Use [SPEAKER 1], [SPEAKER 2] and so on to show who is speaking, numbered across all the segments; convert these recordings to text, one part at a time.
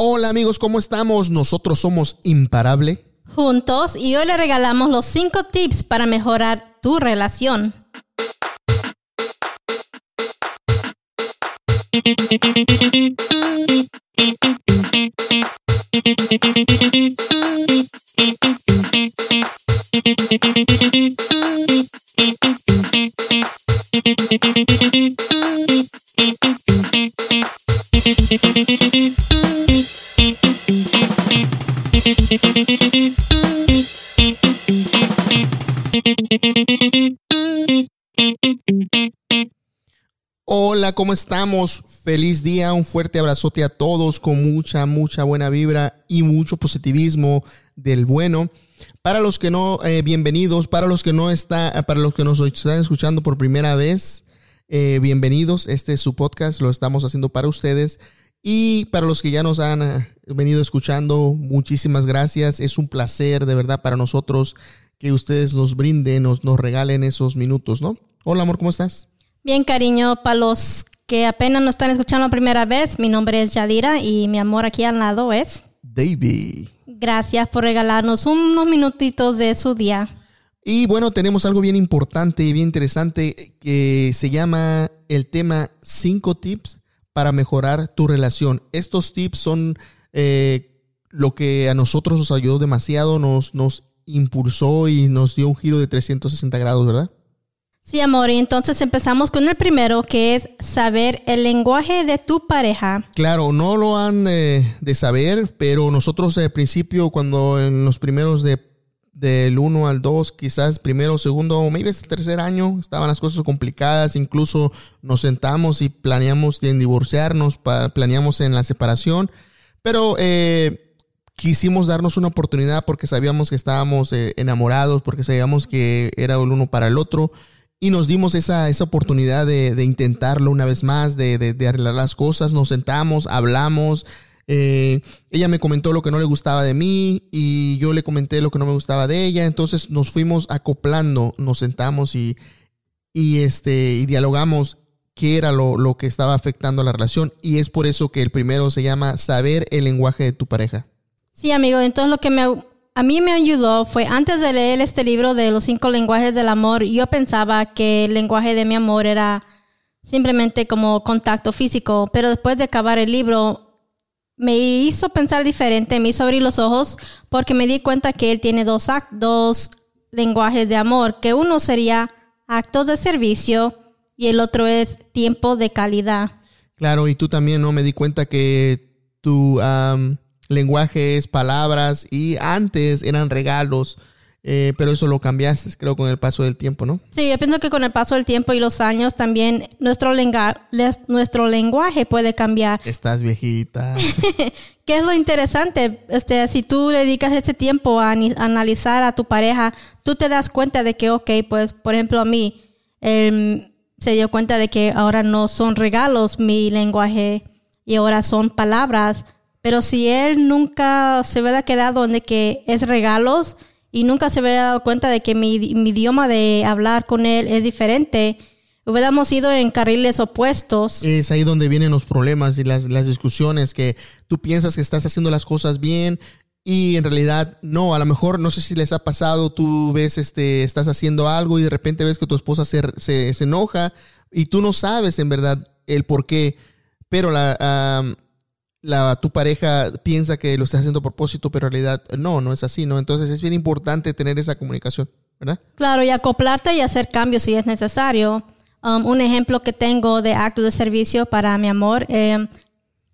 [SPEAKER 1] Hola amigos, ¿cómo estamos? Nosotros somos Imparable.
[SPEAKER 2] Juntos y hoy le regalamos los 5 tips para mejorar tu relación.
[SPEAKER 1] Hola, ¿cómo estamos? Feliz día, un fuerte abrazote a todos con mucha, mucha buena vibra y mucho positivismo del bueno. Para los que no, eh, bienvenidos. Para los que no está, para los que nos están escuchando por primera vez, eh, bienvenidos. Este es su podcast, lo estamos haciendo para ustedes. Y para los que ya nos han venido escuchando, muchísimas gracias. Es un placer de verdad para nosotros que ustedes nos brinden, nos, nos regalen esos minutos, ¿no? Hola, amor, ¿cómo estás?
[SPEAKER 2] Bien, cariño, para los que apenas nos están escuchando la primera vez, mi nombre es Yadira y mi amor aquí al lado es
[SPEAKER 1] David.
[SPEAKER 2] Gracias por regalarnos unos minutitos de su día.
[SPEAKER 1] Y bueno, tenemos algo bien importante y bien interesante que se llama el tema 5 tips para mejorar tu relación. Estos tips son eh, lo que a nosotros nos ayudó demasiado, nos, nos impulsó y nos dio un giro de 360 grados, ¿verdad?
[SPEAKER 2] Sí, amor, y entonces empezamos con el primero, que es saber el lenguaje de tu pareja.
[SPEAKER 1] Claro, no lo han eh, de saber, pero nosotros al principio, cuando en los primeros de del 1 al 2, quizás primero, segundo, o maybe el tercer año, estaban las cosas complicadas, incluso nos sentamos y planeamos en divorciarnos, planeamos en la separación, pero eh, quisimos darnos una oportunidad porque sabíamos que estábamos eh, enamorados, porque sabíamos que era el uno para el otro, y nos dimos esa, esa oportunidad de, intentarlo una vez más, de, arreglar las cosas, nos sentamos, hablamos. Eh, ella me comentó lo que no le gustaba de mí y yo le comenté lo que no me gustaba de ella. Entonces nos fuimos acoplando, nos sentamos y, y, este, y dialogamos qué era lo, lo que estaba afectando la relación. Y es por eso que el primero se llama saber el lenguaje de tu pareja.
[SPEAKER 2] Sí, amigo. Entonces lo que me a mí me ayudó fue antes de leer este libro de los cinco lenguajes del amor, yo pensaba que el lenguaje de mi amor era simplemente como contacto físico, pero después de acabar el libro me hizo pensar diferente, me hizo abrir los ojos porque me di cuenta que él tiene dos, dos lenguajes de amor, que uno sería actos de servicio y el otro es tiempo de calidad.
[SPEAKER 1] Claro, y tú también, ¿no? Me di cuenta que tú lenguaje es palabras y antes eran regalos, eh, pero eso lo cambiaste, creo, con el paso del tiempo, ¿no?
[SPEAKER 2] Sí, yo pienso que con el paso del tiempo y los años también nuestro, lenga nuestro lenguaje puede cambiar.
[SPEAKER 1] Estás viejita.
[SPEAKER 2] ¿Qué es lo interesante? Este, si tú dedicas ese tiempo a, analizar a tu pareja, tú te das cuenta de que, ok, pues, por ejemplo, a mí, él se dio cuenta de que ahora no son regalos mi lenguaje y ahora son palabras pero si él nunca se hubiera quedado en que es regalos y nunca se hubiera dado cuenta de que mi, idioma de hablar con él es diferente, hubiéramos ido en carriles opuestos.
[SPEAKER 1] Es ahí donde vienen los problemas y las, las discusiones, que tú piensas que estás haciendo las cosas bien y en realidad no, a lo mejor no sé si les ha pasado, tú ves, este, estás haciendo algo y de repente ves que tu esposa se, se, se enoja y tú no sabes en verdad el por qué, pero la la, tu pareja piensa que lo estás haciendo a propósito, pero en realidad no, no es así, ¿no? Entonces es bien importante tener esa comunicación, ¿verdad?
[SPEAKER 2] Claro, y acoplarte y hacer cambios si es necesario. Um, un ejemplo que tengo de acto de servicio para mi amor, eh,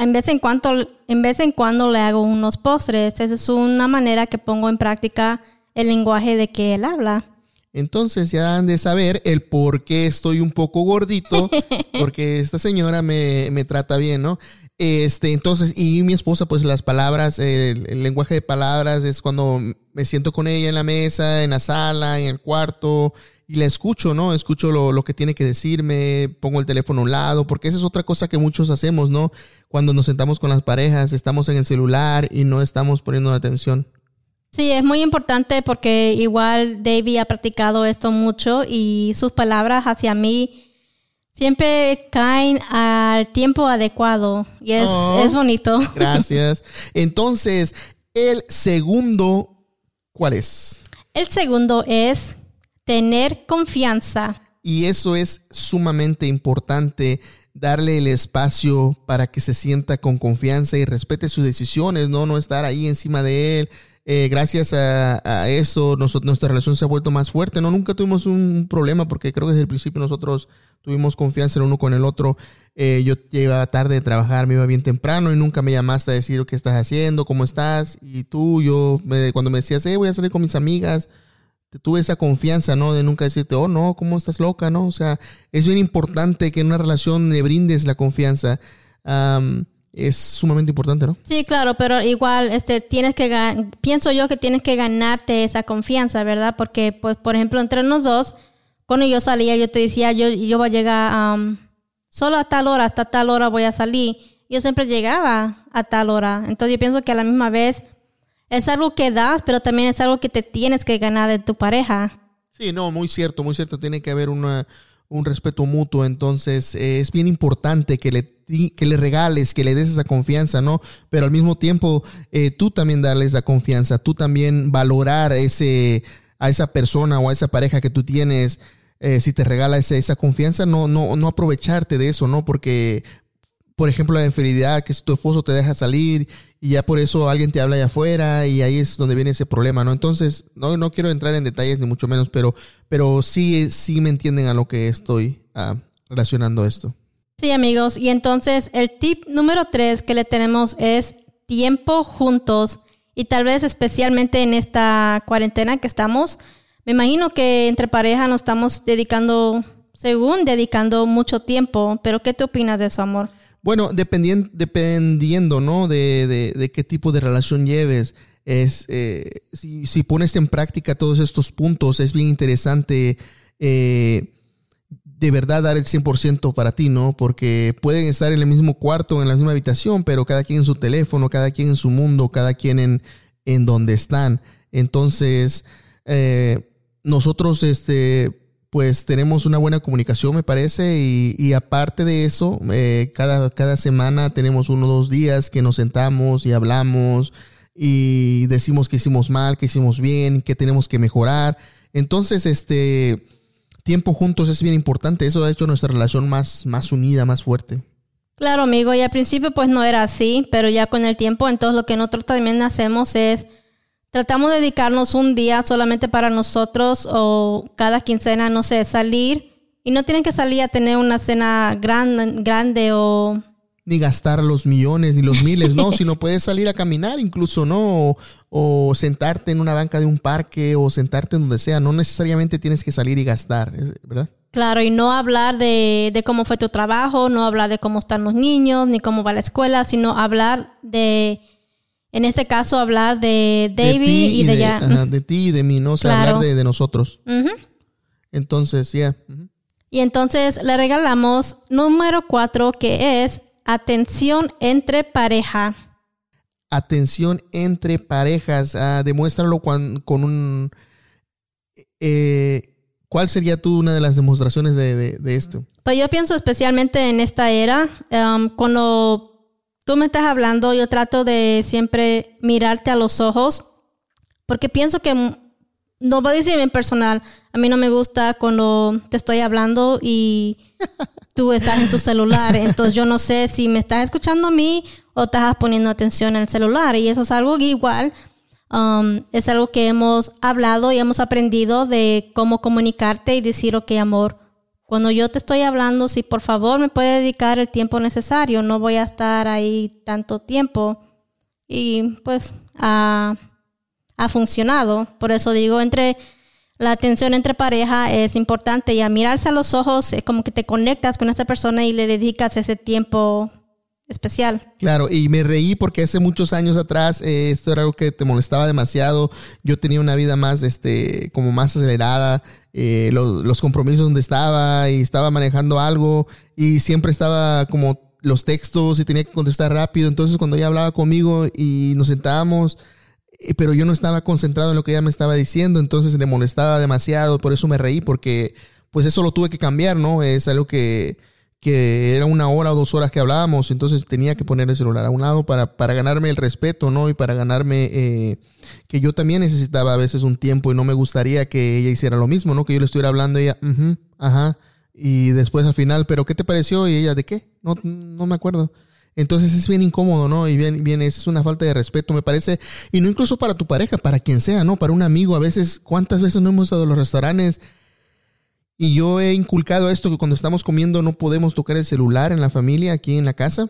[SPEAKER 2] en, vez en, cuanto, en vez en cuando le hago unos postres, esa es una manera que pongo en práctica el lenguaje de que él habla.
[SPEAKER 1] Entonces ya han de saber el por qué estoy un poco gordito, porque esta señora me, me trata bien, ¿no? Este, entonces, y mi esposa, pues las palabras, el, lenguaje de palabras es cuando me siento con ella en la mesa, en la sala, en el cuarto, y la escucho, ¿no? Escucho lo, lo, que tiene que decirme, pongo el teléfono a un lado, porque esa es otra cosa que muchos hacemos, ¿no? Cuando nos sentamos con las parejas, estamos en el celular y no estamos poniendo atención.
[SPEAKER 2] Sí, es muy importante porque igual David ha practicado esto mucho y sus palabras hacia mí Siempre caen al tiempo adecuado y es,
[SPEAKER 1] Oh.
[SPEAKER 2] es bonito.
[SPEAKER 1] Gracias. Entonces, el segundo, ¿cuál es?
[SPEAKER 2] El segundo es tener confianza.
[SPEAKER 1] Y eso es sumamente importante, darle el espacio para que se sienta con confianza y respete sus decisiones, no, no estar ahí encima de él. Eh, gracias a, eso, nuestra relación se ha vuelto más fuerte. No, nunca tuvimos un problema porque creo que desde el principio nosotros tuvimos confianza el uno con el otro. Eh, yo llegaba tarde de trabajar, me iba bien temprano y nunca me llamaste a decir qué estás haciendo, cómo estás. Y tú, yo, me- cuando me decías, eh, voy a salir con mis amigas, tuve esa confianza, ¿no? De nunca decirte, oh, no, ¿cómo estás loca, no? O sea, es bien importante que en una relación le brindes la confianza. Am, es sumamente importante, ¿no?
[SPEAKER 2] Sí, claro, pero igual este tienes que pienso yo que tienes que ganarte esa confianza, ¿verdad? Porque pues por ejemplo, entre los dos cuando yo salía, yo te decía, yo yo voy a llegar am, solo a tal hora, hasta tal hora voy a salir. Yo siempre llegaba a tal hora. Entonces yo pienso que a la misma vez es algo que das, pero también es algo que te tienes que ganar de tu pareja.
[SPEAKER 1] Sí, no, muy cierto, muy cierto. Tiene que haber una, un respeto mutuo. Entonces, eh, es bien importante que le, que le regales, que le des esa confianza, ¿no? Pero al mismo tiempo, eh, tú también darle esa confianza, tú también valorar ese, a esa persona o a esa pareja que tú tienes. eh, si te regala ese- esa confianza, no, no, no aprovecharte de eso, ¿no? Porque, por ejemplo, la infidelidad, que si tu esposo te deja salir y ya por eso alguien te habla allá afuera y ahí es donde viene ese problema, ¿no? Entonces, no, no quiero entrar en detalles ni mucho menos, pero, pero sí, sí me entienden a lo que estoy ah, relacionando esto.
[SPEAKER 2] Sí, amigos. Y entonces el tip número tres que le tenemos es tiempo juntos. Y tal vez especialmente en esta cuarentena que estamos, me imagino que entre pareja nos estamos dedicando, según dedicando mucho tiempo. Pero ¿qué te opinas de eso, amor?
[SPEAKER 1] Bueno, dependien- dependiendo, ¿no? De, de- de qué tipo de relación lleves. Es, eh, si, si pones en práctica todos estos puntos, es bien interesante eh, de verdad dar el 100% para ti, ¿no? Porque pueden estar en el mismo cuarto, en la misma habitación, pero cada quien en su teléfono, cada quien en su mundo, cada quien en, en donde están. Entonces, eh, nosotros, este, pues tenemos una buena comunicación, me parece, y, y aparte de eso, eh, cada, cada semana tenemos uno o dos días que nos sentamos y hablamos y decimos que hicimos mal, que hicimos bien, que tenemos que mejorar. Entonces, este tiempo juntos es bien importante. Eso ha hecho nuestra relación más, más unida, más fuerte.
[SPEAKER 2] Claro, amigo, y al principio pues no era así, pero ya con el tiempo, entonces lo que nosotros también hacemos es, tratamos de dedicarnos un día solamente para nosotros o cada quincena, no sé, salir. Y no tienen que salir a tener una cena gran, grande o...
[SPEAKER 1] Ni gastar los millones ni los miles, no, sino puedes salir a caminar incluso, ¿no? O, o sentarte en una banca de un parque o sentarte en donde sea. No necesariamente tienes que salir y gastar, ¿verdad?
[SPEAKER 2] Claro, y no hablar de, de cómo fue tu trabajo, no hablar de cómo están los niños, ni cómo va la escuela, sino hablar de, en este caso, hablar de David y, de, ya.
[SPEAKER 1] ajá, de ti y de mí, ¿no? O sea,
[SPEAKER 2] Claro.
[SPEAKER 1] hablar de, de nosotros. Entonces, ya. ujú.
[SPEAKER 2] Y entonces le regalamos número cuatro, que es atención entre pareja.
[SPEAKER 1] atención entre parejas. ah, demuéstralo cuan- con un... eh, ¿Cuál sería tú una de las demostraciones de, de- de esto?
[SPEAKER 2] Pues yo pienso especialmente en esta era, um, cuando tú me estás hablando, yo trato de siempre mirarte a los ojos, porque pienso que, mm, no voy a decir en personal, a mí no me gusta cuando te estoy hablando y tú estás en tu celular, entonces yo no sé si me estás escuchando a mí o estás poniendo atención en el celular, y eso es algo que igual Um, es algo que hemos hablado y hemos aprendido de cómo comunicarte y decir, ok, amor, cuando yo te estoy hablando, si por favor me puede dedicar el tiempo necesario, no voy a estar ahí tanto tiempo. Y pues ha, ha funcionado. Por eso digo, entre la atención entre pareja es importante y a mirarse a los ojos es como que te conectas con esa persona y le dedicas ese tiempo especial.
[SPEAKER 1] Claro, y me reí porque hace muchos años atrás eh, esto era algo que te molestaba demasiado. Yo tenía una vida más, este, como más acelerada, eh, los, compromisos donde estaba y estaba manejando algo y siempre estaba como los textos y tenía que contestar rápido. Entonces cuando ella hablaba conmigo y nos sentábamos, eh, pero yo no estaba concentrado en lo que ella me estaba diciendo, entonces le molestaba demasiado. Por eso me reí porque pues eso lo tuve que cambiar, ¿no? Es algo que que era una hora o dos horas que hablábamos, entonces tenía que poner el celular a un lado para, para ganarme el respeto, ¿no? Y para ganarme eh, que yo también necesitaba a veces un tiempo y no me gustaría que ella hiciera lo mismo, ¿no? Que yo le estuviera hablando y ella, ajá, y después al final, ¿pero qué te pareció? Y ella, ¿de qué? No, no me acuerdo. Entonces es bien incómodo, ¿no? Y bien, bien, es una falta de respeto, me parece. Y no incluso para tu pareja, para quien sea, ¿no? Para un amigo. A veces, ¿cuántas veces no hemos estado a los restaurantes? Y yo he inculcado esto que cuando estamos comiendo no podemos tocar el celular en la familia, aquí en la casa.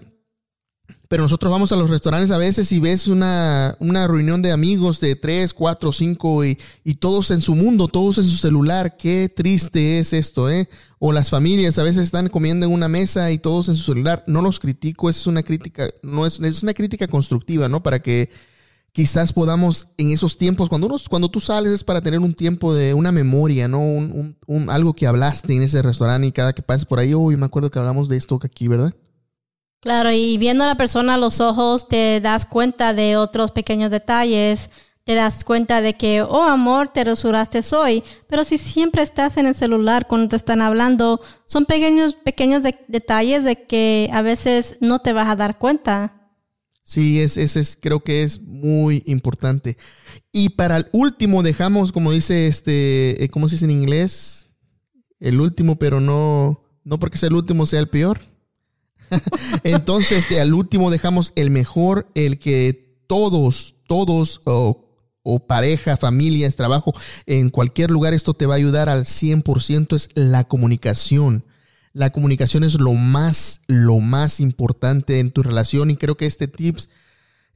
[SPEAKER 1] Pero nosotros vamos a los restaurantes a veces y ves una, una reunión de amigos de tres, cuatro, cinco y, y, todos en su mundo, todos en su celular. Qué triste es esto, ¿eh? O las familias a veces están comiendo en una mesa y todos en su celular. No los critico, es una crítica, no es, es una crítica constructiva, ¿no? Para que quizás podamos en esos tiempos, cuando, uno, cuando tú sales es para tener un tiempo de una memoria, ¿no? Un, un, algo que hablaste en ese restaurante y cada que pases por ahí, uy, me acuerdo que hablamos de esto aquí, ¿verdad?
[SPEAKER 2] Claro, y viendo a la persona a los ojos te das cuenta de otros pequeños detalles, te das cuenta de que, oh amor, te resuraste hoy, pero si siempre estás en el celular cuando te están hablando, son pequeños, pequeños detalles de que a veces no te vas a dar cuenta.
[SPEAKER 1] Sí, ese es, creo que es muy importante. Y para el último dejamos, como dice este, eh, ¿cómo se dice en inglés? El último, pero no, no porque sea el último sea el peor. Entonces, al último dejamos el mejor, el que todos, todos, o, o pareja, familias, trabajo, en cualquier lugar esto te va a ayudar al 100%, es la comunicación. La comunicación es lo más, lo más importante en tu relación y creo que este tips,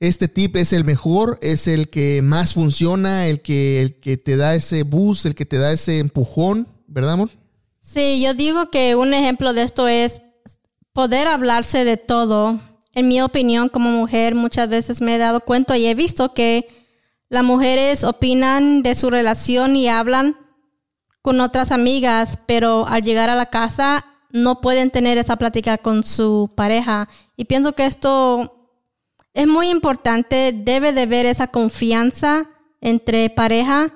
[SPEAKER 1] este tip es el mejor, es el que más funciona, el que, el que te da ese boost, el que te da ese empujón, ¿verdad, amor?
[SPEAKER 2] Sí, yo digo que un ejemplo de esto es poder hablarse de todo. En mi opinión, como mujer, muchas veces me he dado cuenta y he visto que las mujeres opinan de su relación y hablan con otras amigas, pero al llegar a la casa no pueden tener esa plática con su pareja. Y pienso que esto es muy importante, debe de haber esa confianza entre pareja,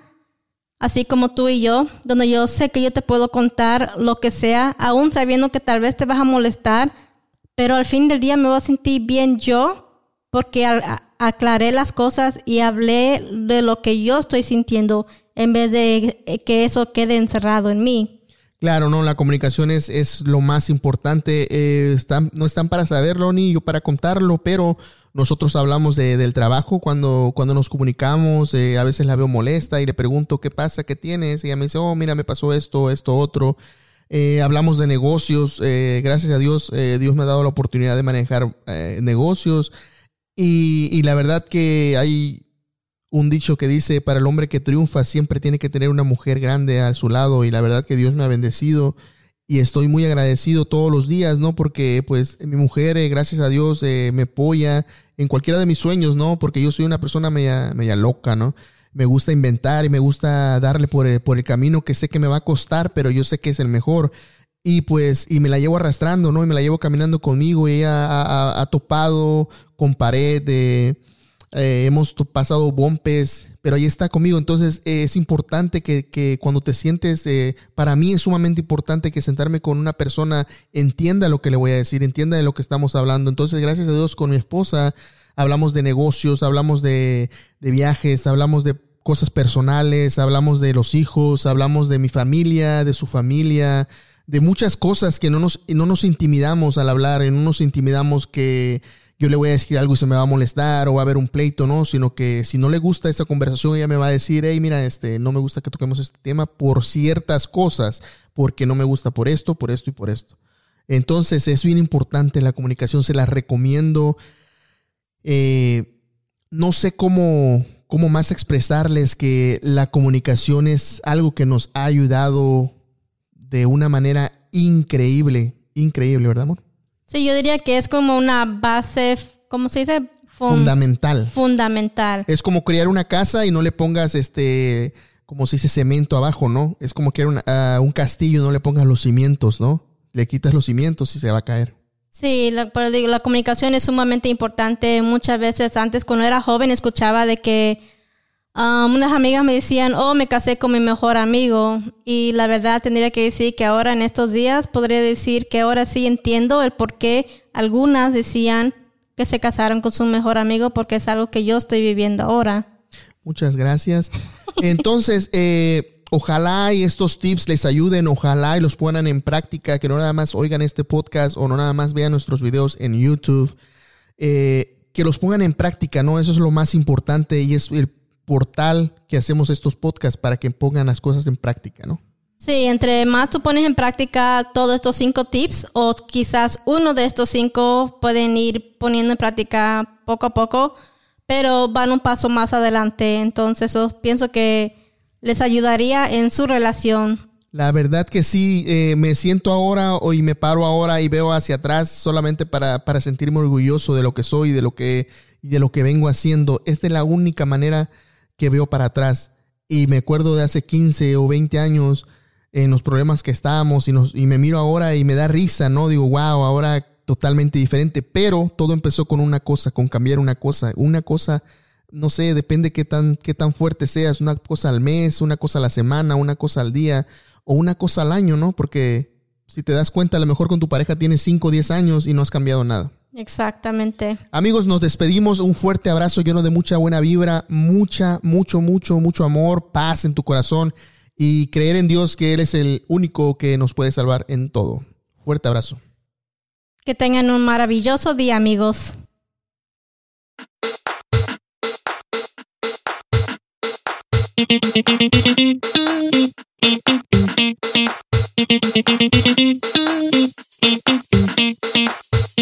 [SPEAKER 2] así como tú y yo, donde yo sé que yo te puedo contar lo que sea, aún sabiendo que tal vez te vas a molestar, pero al fin del día me voy a sentir bien yo, porque aclaré las cosas y hablé de lo que yo estoy sintiendo en vez de que eso quede encerrado en mí.
[SPEAKER 1] Claro, no, la comunicación es, es lo más importante. Eh, no están para saberlo ni yo para contarlo, pero nosotros hablamos de, del trabajo cuando, cuando nos comunicamos. Eh, a veces la veo molesta y le pregunto qué pasa, qué tienes. Y ella me dice, oh, mira, me pasó esto, esto, otro. Eh, hablamos de negocios. gracias a Dios, Dios me ha dado la oportunidad de manejar negocios. Y, y la verdad que hay un dicho que dice, para el hombre que triunfa siempre tiene que tener una mujer grande a su lado y la verdad que Dios me ha bendecido y estoy muy agradecido todos los días, ¿no? Porque pues mi mujer, eh, gracias a Dios, eh, me apoya en cualquiera de mis sueños, ¿no? Porque yo soy una persona media, media loca, ¿no? Me gusta inventar y me gusta darle por el, por el camino que sé que me va a costar, pero yo sé que es el mejor. Y pues, y me la llevo arrastrando, ¿no? Y me la llevo caminando conmigo y ella ha, ha topado con pared de eh, hemos pasado bombes, pero ahí está conmigo. Entonces eh, es importante que, cuando te sientes, eh, para mí es sumamente importante que sentarme con una persona entienda lo que le voy a decir, entienda de lo que estamos hablando. Entonces, gracias a Dios, con mi esposa hablamos de negocios, hablamos de, de viajes, hablamos de cosas personales, hablamos de los hijos, hablamos de mi familia, de su familia, de muchas cosas que no nos, no nos intimidamos al hablar, no nos intimidamos que yo le voy a decir algo y se me va a molestar o va a haber un pleito, no, sino que si no le gusta esa conversación, ella me va a decir, hey, mira, este, no me gusta que toquemos este tema por ciertas cosas, porque no me gusta por esto, por esto y por esto. Entonces es bien importante la comunicación, se la recomiendo. Eh, no sé cómo, cómo más expresarles que la comunicación es algo que nos ha ayudado de una manera increíble, increíble, ¿verdad, amor?
[SPEAKER 2] Sí, yo diría que es como una base, ¿cómo se dice?
[SPEAKER 1] fundamental.
[SPEAKER 2] Fundamental.
[SPEAKER 1] Es como crear una casa y no le pongas este, como se dice, cemento abajo, ¿no? Es como crear ah, un castillo y no le pongas los cimientos, ¿no? Le quitas los cimientos y se va a caer.
[SPEAKER 2] Sí, pero digo, la comunicación es sumamente importante. Muchas veces antes, cuando era joven, escuchaba de que Um, unas amigas me decían, oh, me casé con mi mejor amigo. Y la verdad tendría que decir que ahora en estos días podría decir que ahora sí entiendo el por qué algunas decían que se casaron con su mejor amigo porque es algo que yo estoy viviendo ahora.
[SPEAKER 1] Muchas gracias. Entonces, eh, ojalá y estos tips les ayuden, ojalá y los pongan en práctica, que no nada más oigan este podcast o no nada más vean nuestros videos en YouTube, eh, que los pongan en práctica, ¿no? Eso es lo más importante y es el portal que hacemos estos podcasts para que pongan las cosas en práctica, ¿no?
[SPEAKER 2] Sí, entre más tú pones en práctica todos estos cinco tips o quizás uno de estos cinco pueden ir poniendo en práctica poco a poco, pero van un paso más adelante. Entonces, pienso que les ayudaría en su relación.
[SPEAKER 1] La verdad que sí, eh, me siento ahora y me paro ahora y veo hacia atrás solamente para, para sentirme orgulloso de lo que soy, de lo que, de lo que vengo haciendo. Esta es la única manera que veo para atrás. Y me acuerdo de hace 15 o 20 años en los problemas que estábamos y, nos, y me miro ahora y me da risa, ¿no? Digo, wow, ahora totalmente diferente. Pero todo empezó con una cosa, con cambiar una cosa. Una cosa, no sé, depende qué tan, qué tan fuerte seas. Una cosa al mes, una cosa a la semana, una cosa al día o una cosa al año, ¿no? Porque si te das cuenta, a lo mejor con tu pareja tienes 5 o 10 años y no has cambiado nada.
[SPEAKER 2] Exactamente.
[SPEAKER 1] Amigos, nos despedimos. Un fuerte abrazo lleno de mucha buena vibra, mucha, mucho, mucho, mucho amor, paz en tu corazón y creer en Dios que Él es el único que nos puede salvar en todo. Fuerte abrazo.
[SPEAKER 2] Que tengan un maravilloso día, amigos.